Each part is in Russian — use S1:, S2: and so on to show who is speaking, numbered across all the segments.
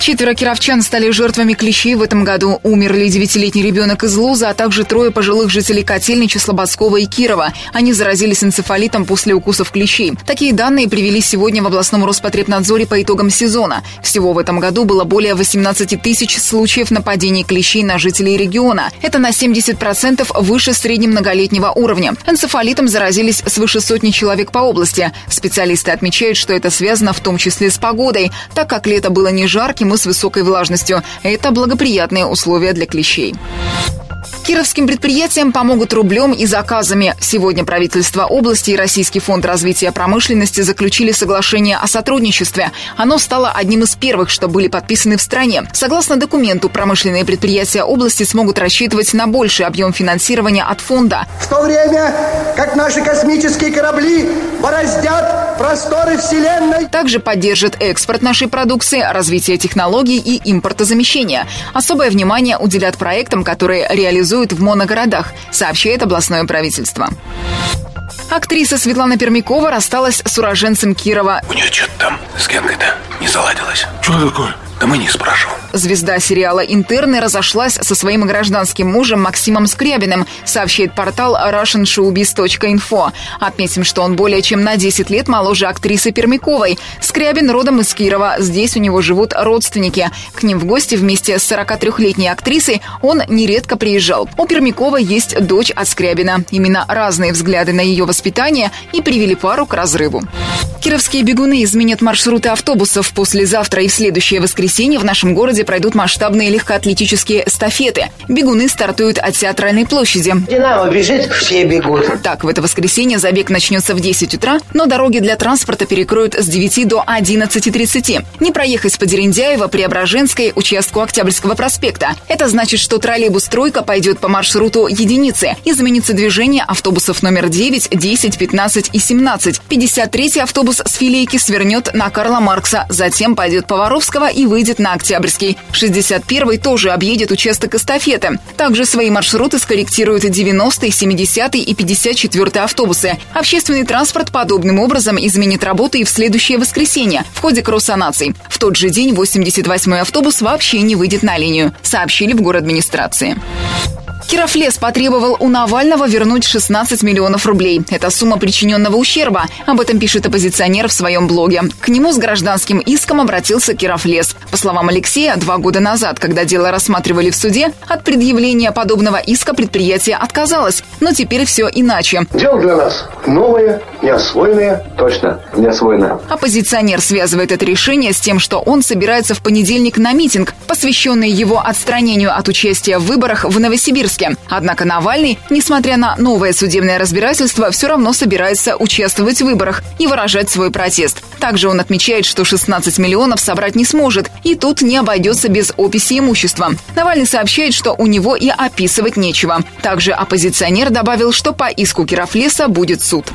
S1: Четверо кировчан стали жертвами клещей в этом году. Умерли девятилетний ребенок из Луза, а также трое пожилых жителей Котельнича, Слободского и Кирова. Они заразились энцефалитом после укусов клещей. Такие данные привели сегодня в областном Роспотребнадзоре по итогам сезона. Всего в этом году было более 18 тысяч случаев нападений клещей на жителей региона. Это на 70% выше среднемноголетнего уровня. Энцефалитом заразились свыше сотни человек по области. Специалисты отмечают, что это связано в том числе с погодой, так как лето было не жарким и с высокой влажностью. Это благоприятные условия для клещей. Кировским предприятиям помогут рублем и заказами. Сегодня правительство области и Российский фонд развития промышленности заключили соглашение о сотрудничестве. Оно стало одним из первых, что были подписаны в стране. Согласно документу, промышленные предприятия области смогут рассчитывать на больший объем финансирования от фонда.
S2: В то время, как наши космические корабли бороздят просторы Вселенной.
S1: Также поддержит экспорт нашей продукции, развитие технологий и импортозамещение. Особое внимание уделят проектам, которые реализуют в моногородах, сообщает областное правительство. Актриса Светлана Пермякова рассталась с уроженцем Кирова.
S3: У нее что-то там с Генкой-то не заладилось.
S4: Что такое?
S3: Да мы не спрашиваем.
S1: Звезда сериала «Интерны» разошлась со своим гражданским мужем Максимом Скрябиным, сообщает портал russianshowbiz.info. Отметим, что он более чем на 10 лет моложе актрисы Пермяковой. Скрябин родом из Кирова. Здесь у него живут родственники. К ним в гости вместе с 43-летней актрисой он нередко приезжал. У Пермяковой есть дочь от Скрябина. Именно разные взгляды на ее воспитание и привели пару к разрыву. Кировские бегуны изменят маршруты автобусов. Послезавтра и в следующее воскресенье в нашем городе пройдут масштабные легкоатлетические эстафеты. Бегуны стартуют от Театральной площади.
S5: Динамо бежит, все бегут.
S1: Так, в это воскресенье забег начнется в 10 утра, но дороги для транспорта перекроют с 9 до 11.30. Не проехать по Дерендяево, Преображенской, участку Октябрьского проспекта. Это значит, что троллейбус «Тройка» пойдет по маршруту единицы. Изменится движение автобусов номер 9, 10, 15 и 17. 53-й автобус с филейки свернет на Карла Маркса, затем пойдет по Воровского и выйдет на Октябрьский. 61-й тоже объедет участок эстафеты. Также свои маршруты скорректируют 90-й, 70-й и 54-й автобусы. Общественный транспорт подобным образом изменит работу и в следующее воскресенье в ходе кросса наций. В тот же день 88-й автобус вообще не выйдет на линию, сообщили в город администрации. Кировлес потребовал у Навального вернуть 16 миллионов рублей. Это сумма причиненного ущерба. Об этом пишет оппозиционер в своем блоге. К нему с гражданским иском обратился Кировлес. По словам Алексея, два года назад, когда дело рассматривали в суде, от предъявления подобного иска предприятие отказалось. Но теперь все иначе.
S2: Дело для нас новое, неосвоенное. Точно, неосвоенное.
S1: Оппозиционер связывает это решение с тем, что он собирается в понедельник на митинг, посвященный его отстранению от участия в выборах в Новосибирске. Однако Навальный, несмотря на новое судебное разбирательство, все равно собирается участвовать в выборах и выражать свой протест. Также он отмечает, что 16 миллионов собрать не сможет, и тут не обойдется без описи имущества. Навальный сообщает, что у него и описывать нечего. Также оппозиционер добавил, что по иску Кировлеса будет суд.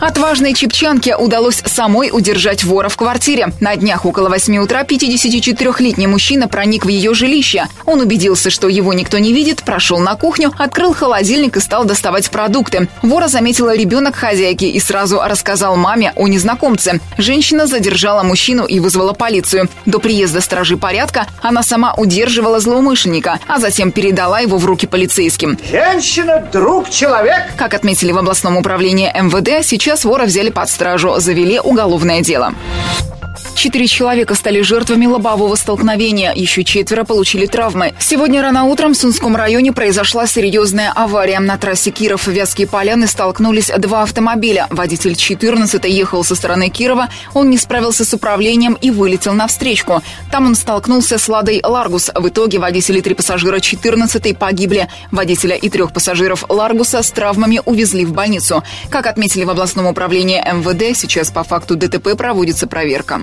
S1: Отважной чепчанке удалось самой удержать вора в квартире. На днях около 8 утра 54-летний мужчина проник в ее жилище. Он убедился, что его никто не видит, прошел на кухню, открыл холодильник и стал доставать продукты. Вора заметила ребенок хозяйки и сразу рассказал маме о незнакомце. Женщина задержала мужчину и вызвала полицию. До приезда стражи порядка она сама удерживала злоумышленника, а затем передала его в руки полицейским.
S2: Женщина, друг, человек.
S1: Как отметили в областном управлении МВД, сейчас вора взяли под стражу, завели уголовное дело. Четыре человека стали жертвами лобового столкновения, еще четверо получили травмы. Сегодня рано утром в Сунском районе произошла серьезная авария. На трассе Киров-Вятские поляны столкнулись два автомобиля. Водитель 14 ехал со стороны Кирова, он не справился с управлением и вылетел на встречку. Там он столкнулся с Ладой Ларгус. В итоге водители три пассажира 14 погибли. Водителя и трех пассажиров Ларгуса с травмами увезли в больницу. Как отметили в областном управлении МВД, сейчас по факту ДТП проводится проверка.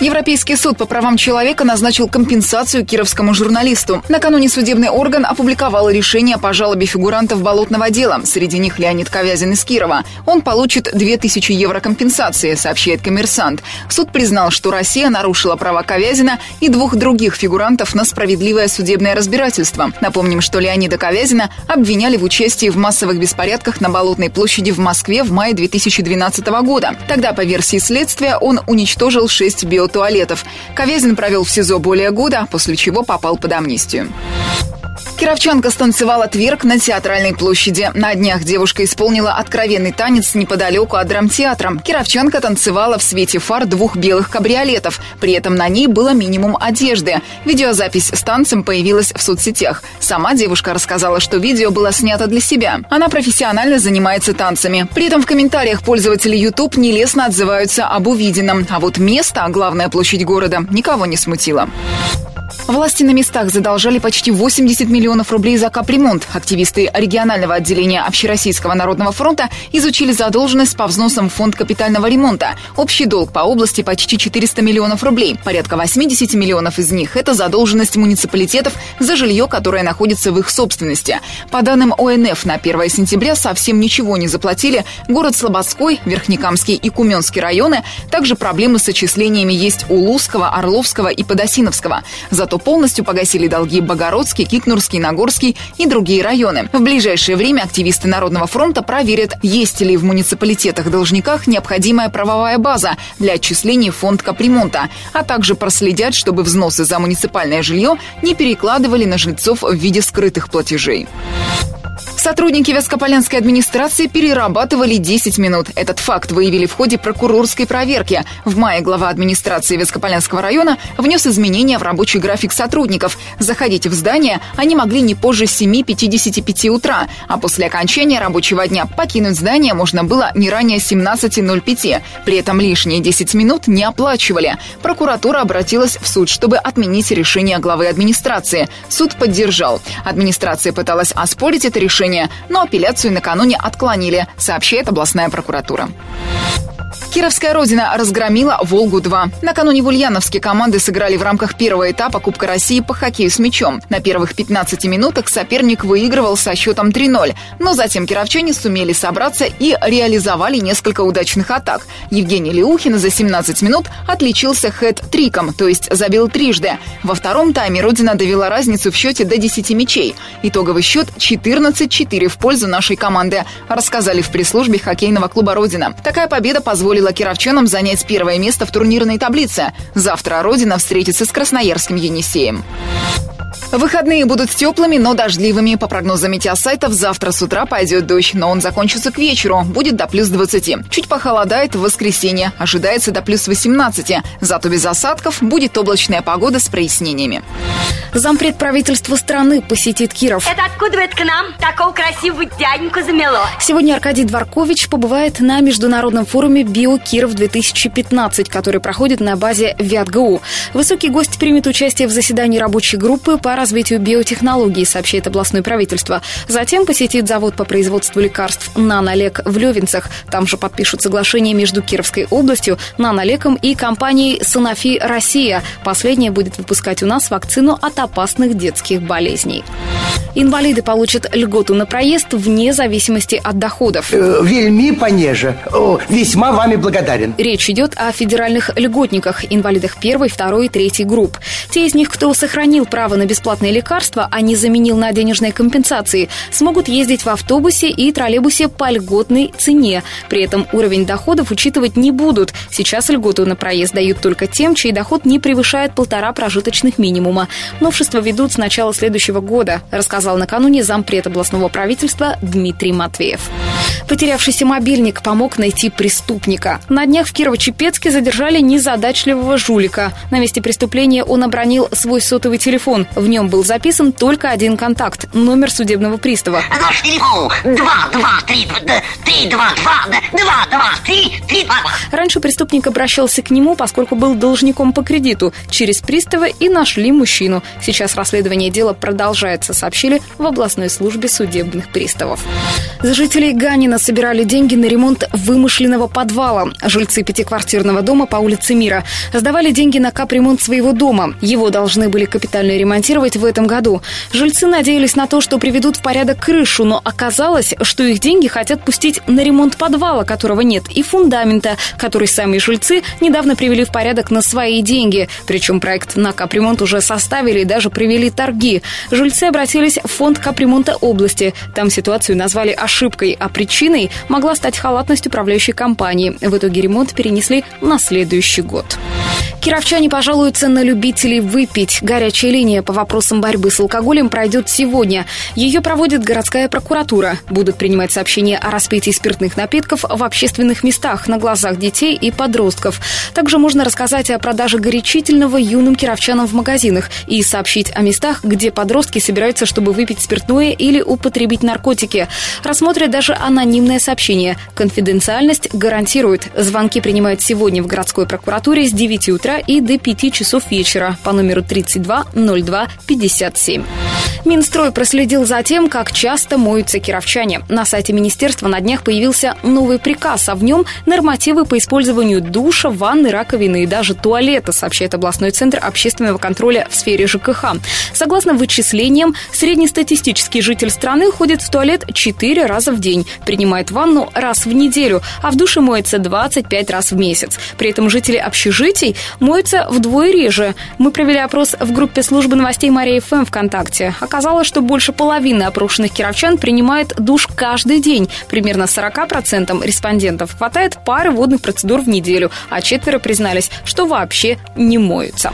S1: Европейский суд по правам человека назначил компенсацию кировскому журналисту. Накануне судебный орган опубликовал решение по жалобе фигурантов болотного дела. Среди них Леонид Ковязин из Кирова. Он получит 2000 евро компенсации, сообщает коммерсант. Суд признал, что Россия нарушила права Ковязина и двух других фигурантов на справедливое судебное разбирательство. Напомним, что Леонида Ковязина обвиняли в участии в массовых беспорядках на Болотной площади в Москве в мае 2012 года. Тогда, по версии следствия, он уничтожил шесть био туалетов. Ковязин провел в СИЗО более года, после чего попал под амнистию. Кировчанка станцевала тверк на театральной площади. На днях девушка исполнила откровенный танец неподалеку от драмтеатра. Кировчанка танцевала в свете фар двух белых кабриолетов. При этом на ней было минимум одежды. Видеозапись с танцем появилась в соцсетях. Сама девушка рассказала, что видео было снято для себя. Она профессионально занимается танцами. При этом в комментариях пользователи YouTube нелестно отзываются об увиденном. А вот место, главная площадь города, никого не смутило. Власти на местах задолжали почти 80 миллионов рублей за капремонт. Активисты регионального отделения Общероссийского народного фронта изучили задолженность по взносам в фонд капитального ремонта. Общий долг по области почти 400 миллионов рублей. Порядка 80 миллионов из них – это задолженность муниципалитетов за жилье, которое находится в их собственности. По данным ОНФ, на 1 сентября совсем ничего не заплатили город Слободской, Верхнекамский и Куменский районы. Также проблемы с отчислениями есть у Лузского, Орловского и Подосиновского. Зато полностью погасили долги Богородский, Кикнурский, Нагорский и другие районы. В ближайшее время активисты Народного фронта проверят, есть ли в муниципалитетах-должниках необходимая правовая база для отчислений в фонд капремонта, а также проследят, чтобы взносы за муниципальное жилье не перекладывали на жильцов в виде скрытых платежей. Сотрудники Вескополянской администрации перерабатывали 10 минут. Этот факт выявили в ходе прокурорской проверки. В мае глава администрации Вескополянского района внес изменения в рабочий график сотрудников. Заходить в здание они могли не позже 7.55 утра, а после окончания рабочего дня покинуть здание можно было не ранее 17.05. При этом лишние 10 минут не оплачивали. Прокуратура обратилась в суд, чтобы отменить решение главы администрации. Суд поддержал. Администрация пыталась оспорить это решение решения, но апелляцию накануне отклонили, сообщает областная прокуратура. Кировская Родина разгромила «Волгу-2». Накануне в Ульяновске команды сыграли в рамках первого этапа Кубка России по хоккею с мячом. На первых 15 минутах соперник выигрывал со счетом 3-0, но затем кировчане сумели собраться и реализовали несколько удачных атак. Евгений Леухин за 17 минут отличился хэт-триком, то есть забил трижды. Во втором тайме Родина довела разницу в счете до 10 мячей. Итоговый счет 14-4 в пользу нашей команды, рассказали в пресс-службе хоккейного клуба «Родина». Такая победа позволила позволила кировчанам занять первое место в турнирной таблице. Завтра Родина встретится с красноярским Енисеем. Выходные будут теплыми, но дождливыми. По прогнозам метеосайтов, завтра с утра пойдет дождь, но он закончится к вечеру. Будет до плюс 20. Чуть похолодает в воскресенье. Ожидается до плюс 18. Зато без осадков будет облачная погода с прояснениями.
S4: Зампред правительства страны посетит Киров.
S6: Это откуда это к нам такого красивого дяденьку замело?
S4: Сегодня Аркадий Дворкович побывает на международном форуме «Био Киров-2015», который проходит на базе ВятГУ. Высокий гость примет участие в заседании рабочей группы по развитию биотехнологий, сообщает областное правительство. Затем посетит завод по производству лекарств «Нанолек» в Левинцах. Там же подпишут соглашение между Кировской областью, «Нанолеком» и компанией «Санофи Россия». Последняя будет выпускать у нас вакцину от опасных детских болезней. Инвалиды получат льготу на проезд вне зависимости от доходов.
S7: Э, вельми понеже. Весьма вами благодарен.
S4: Речь идет о федеральных льготниках, инвалидах первой, второй и третьей групп. Те из них, кто сохранил право на бесплатные лекарства, а не заменил на денежные компенсации, смогут ездить в автобусе и троллейбусе по льготной цене. При этом уровень доходов учитывать не будут. Сейчас льготу на проезд дают только тем, чей доход не превышает полтора прожиточных минимума. Новшества ведут с начала следующего года, рассказал накануне зампред областного правительства Дмитрий Матвеев. Потерявшийся мобильник помог найти преступника. На днях в Кирово-Чепецке задержали незадачливого жулика. На месте преступления он обронил свой сотовый телефон. В нем был записан только один контакт – номер судебного пристава.
S5: Наш телефон 223-222-223-32.
S4: Раньше преступник обращался к нему, поскольку был должником по кредиту. Через пристава и нашли мужчину. Сейчас расследование дела продолжается, сообщили в областной службе судебных приставов. За жителей Ганина собирали деньги на ремонт вымышленного подвала. подвала. Жильцы пятиквартирного дома по улице Мира сдавали деньги на капремонт своего дома. Его должны были капитально ремонтировать в этом году. Жильцы надеялись на то, что приведут в порядок крышу, но оказалось, что их деньги хотят пустить на ремонт подвала, которого нет, и фундамента, который сами жильцы недавно привели в порядок на свои деньги. Причем проект на капремонт уже составили и даже провели торги. Жильцы обратились в фонд капремонта области. Там ситуацию назвали ошибкой, а причиной могла стать халатность управляющей компании. В итоге ремонт перенесли на следующий год. Кировчане пожалуются на любителей выпить. Горячая линия по вопросам борьбы с алкоголем пройдет сегодня. Ее проводит городская прокуратура. Будут принимать сообщения о распитии спиртных напитков в общественных местах на глазах детей и подростков. Также можно рассказать о продаже горячительного юным кировчанам в магазинах и сообщить о местах, где подростки собираются, чтобы выпить спиртное или употребить наркотики. Рассмотрят даже анонимное сообщение. Конфиденциальность гарантирует. Звонки принимают сегодня в городской прокуратуре с 9 утра и до 5 часов вечера по номеру 32 02 57. Минстрой проследил за тем, как часто моются кировчане. На сайте министерства на днях появился новый приказ, а в нем нормативы по использованию душа, ванны, раковины и даже туалета, сообщает областной центр общественного контроля в сфере ЖКХ. Согласно вычислениям, среднестатистический житель страны ходит в туалет 4 раза в день, принимает ванну раз в неделю, а в душе моется 25 раз в месяц. При этом жители общежитий моются вдвое реже. Мы провели опрос в группе службы новостей Мария ФМ ВКонтакте. Оказалось, что больше половины опрошенных кировчан принимает душ каждый день. Примерно 40% респондентов хватает пары водных процедур в неделю, а четверо признались, что вообще не моются.